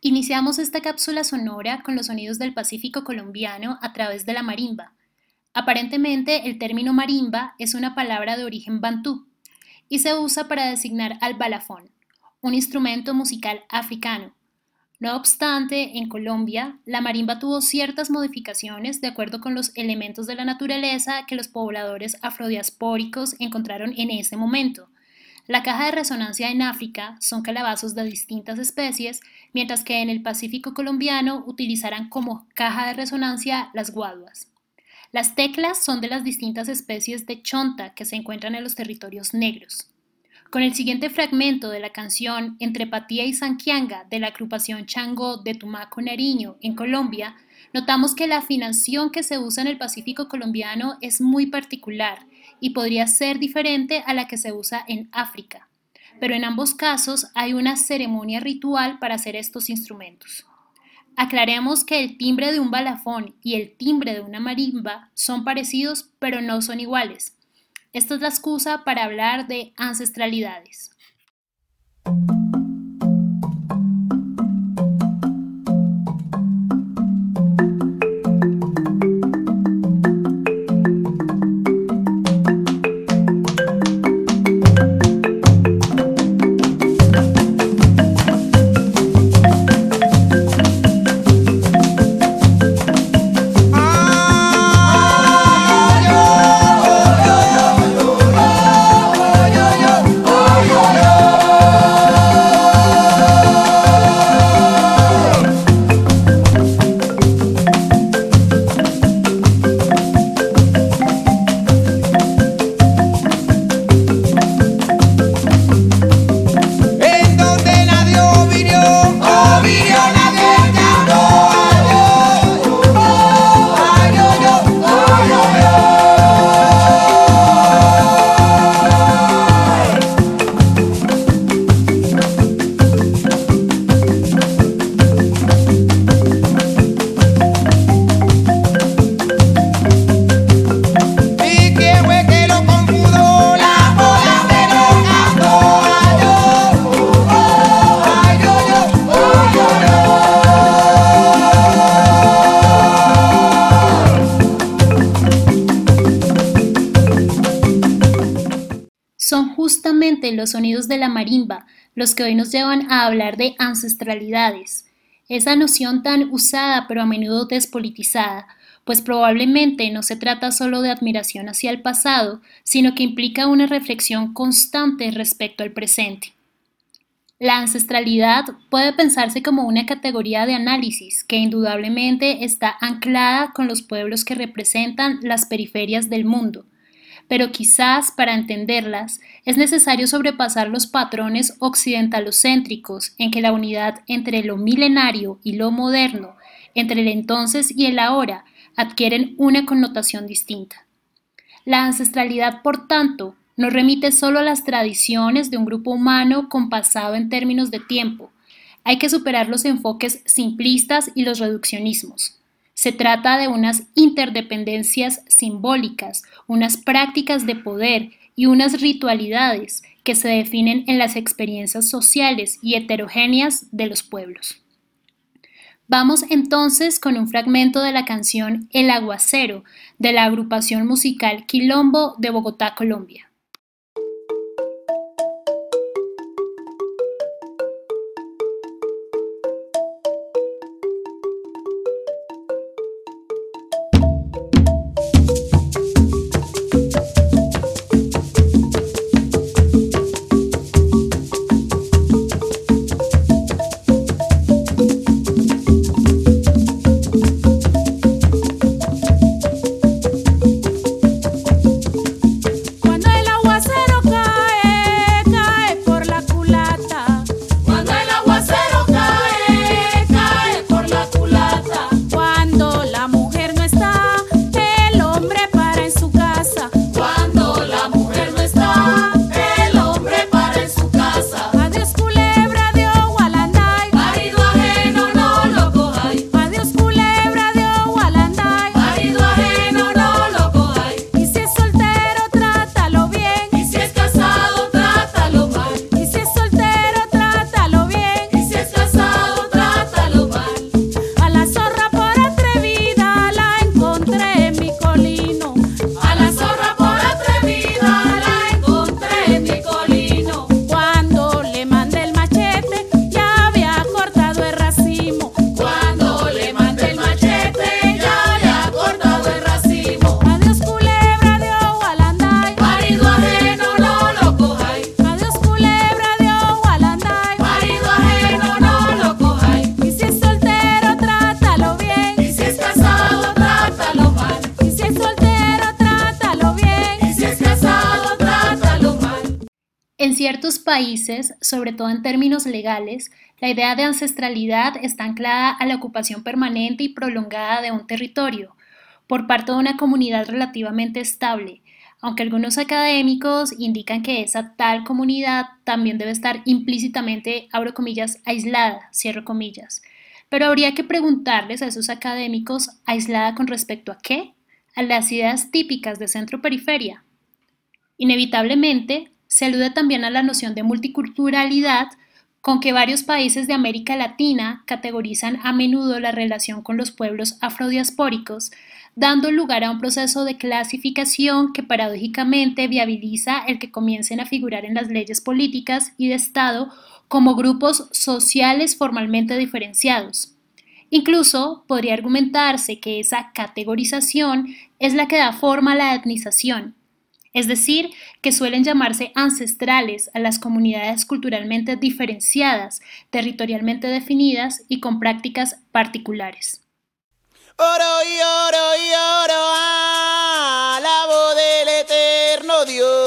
Iniciamos esta cápsula sonora con los sonidos del Pacífico colombiano a través de la marimba. Aparentemente, el término marimba es una palabra de origen bantú y se usa para designar al balafón, un instrumento musical africano. No obstante, en Colombia, la marimba tuvo ciertas modificaciones de acuerdo con los elementos de la naturaleza que los pobladores afrodiaspóricos encontraron en ese momento. La caja de resonancia en África son calabazos de distintas especies, mientras que en el Pacífico colombiano utilizarán como caja de resonancia las guaduas. Las teclas son de las distintas especies de chonta que se encuentran en los territorios negros. Con el siguiente fragmento de la canción Entre Patía y Sanquianga de la agrupación Chango de Tumaco Nariño en Colombia, notamos que la afinación que se usa en el Pacífico colombiano es muy particular y podría ser diferente a la que se usa en África. Pero en ambos casos hay una ceremonia ritual para hacer estos instrumentos. Aclaremos que el timbre de un balafón y el timbre de una marimba son parecidos pero no son iguales. Esta es la excusa para hablar de ancestralidades. Los sonidos de la marimba los que hoy nos llevan a hablar de ancestralidades, esa noción tan usada pero a menudo despolitizada, pues probablemente no se trata solo de admiración hacia el pasado, sino que implica una reflexión constante respecto al presente. La ancestralidad puede pensarse como una categoría de análisis que indudablemente está anclada con los pueblos que representan las periferias del mundo, pero quizás para entenderlas es necesario sobrepasar los patrones occidentalocéntricos en que la unidad entre lo milenario y lo moderno, entre el entonces y el ahora, adquieren una connotación distinta. La ancestralidad, por tanto, no remite solo a las tradiciones de un grupo humano compasado en términos de tiempo. Hay que superar los enfoques simplistas y los reduccionismos. Se trata de unas interdependencias simbólicas, unas prácticas de poder y unas ritualidades que se definen en las experiencias sociales y heterogéneas de los pueblos. Vamos entonces con un fragmento de la canción El aguacero de la agrupación musical Quilombo de Bogotá, Colombia. Ciertos países, sobre todo en términos legales, la idea de ancestralidad está anclada a la ocupación permanente y prolongada de un territorio por parte de una comunidad relativamente estable, aunque algunos académicos indican que esa tal comunidad también debe estar implícitamente, abro comillas, aislada, cierro comillas. Pero habría que preguntarles a esos académicos, ¿aislada con respecto a qué? A las ideas típicas de centro-periferia. Inevitablemente, se alude también a la noción de multiculturalidad con que varios países de América Latina categorizan a menudo la relación con los pueblos afrodiaspóricos, dando lugar a un proceso de clasificación que paradójicamente viabiliza el que comiencen a figurar en las leyes políticas y de Estado como grupos sociales formalmente diferenciados. Incluso podría argumentarse que esa categorización es la que da forma a la etnización, es decir, que suelen llamarse ancestrales a las comunidades culturalmente diferenciadas, territorialmente definidas y con prácticas particulares. Oro y oro y oro, a la voz del eterno Dios.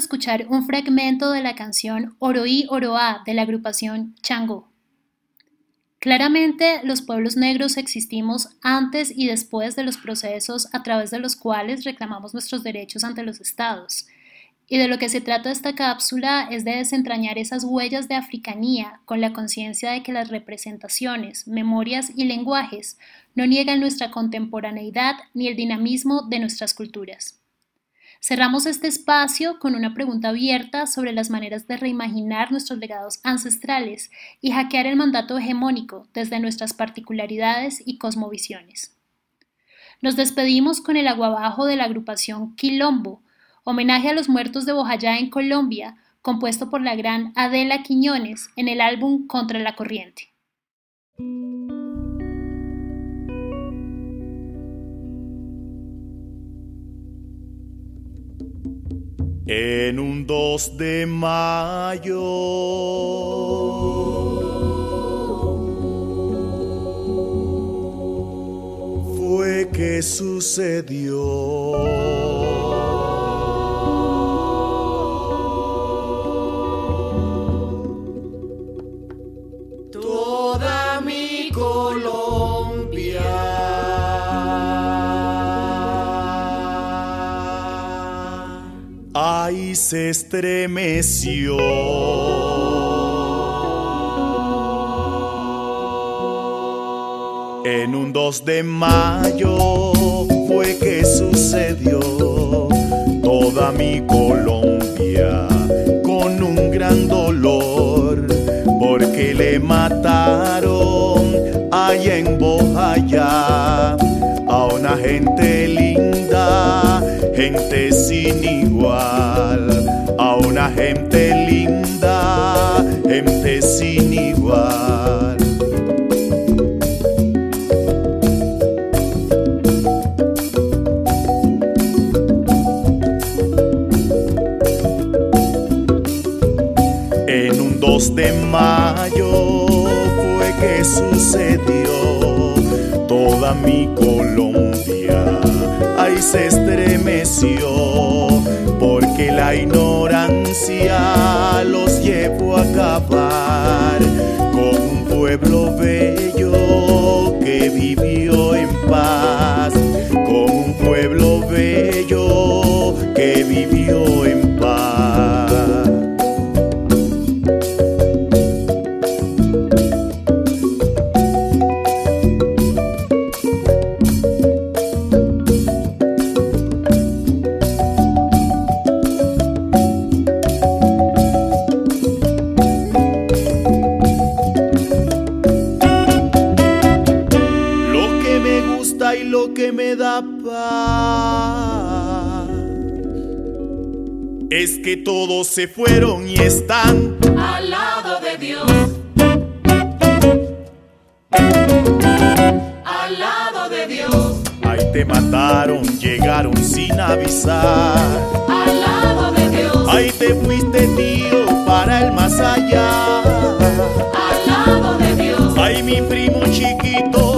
Escuchar un fragmento de la canción Oroí Oroá de la agrupación Chango. Claramente, los pueblos negros existimos antes y después de los procesos a través de los cuales reclamamos nuestros derechos ante los estados. Y de lo que se trata esta cápsula es de desentrañar esas huellas de africanía con la conciencia de que las representaciones, memorias y lenguajes no niegan nuestra contemporaneidad ni el dinamismo de nuestras culturas. Cerramos este espacio con una pregunta abierta sobre las maneras de reimaginar nuestros legados ancestrales y hackear el mandato hegemónico desde nuestras particularidades y cosmovisiones. Nos despedimos con el aguabajo de la agrupación Quilombo, homenaje a los muertos de Bojayá en Colombia, compuesto por la gran Adela Quiñones en el álbum Contra la Corriente. En un 2 de mayo fue que sucedió. Ahí se estremeció. En un 2 de mayo fue que sucedió toda mi Colombia con un gran dolor porque le mataron allá en Bojayá a una gente linda, gente sin a una gente linda, gente sin igual. En un 2 de mayo fue que sucedió toda mi Colombia. Ahí se estremeció la ignorancia los llevó a acabar con un pueblo bello que vivió en paz es que todos se fueron y están al lado de Dios. Al lado de Dios. Ahí te mataron, llegaron sin avisar. Al lado de Dios. Ahí te fuiste tío para el más allá. Al lado de Dios. Ay, mi primo chiquito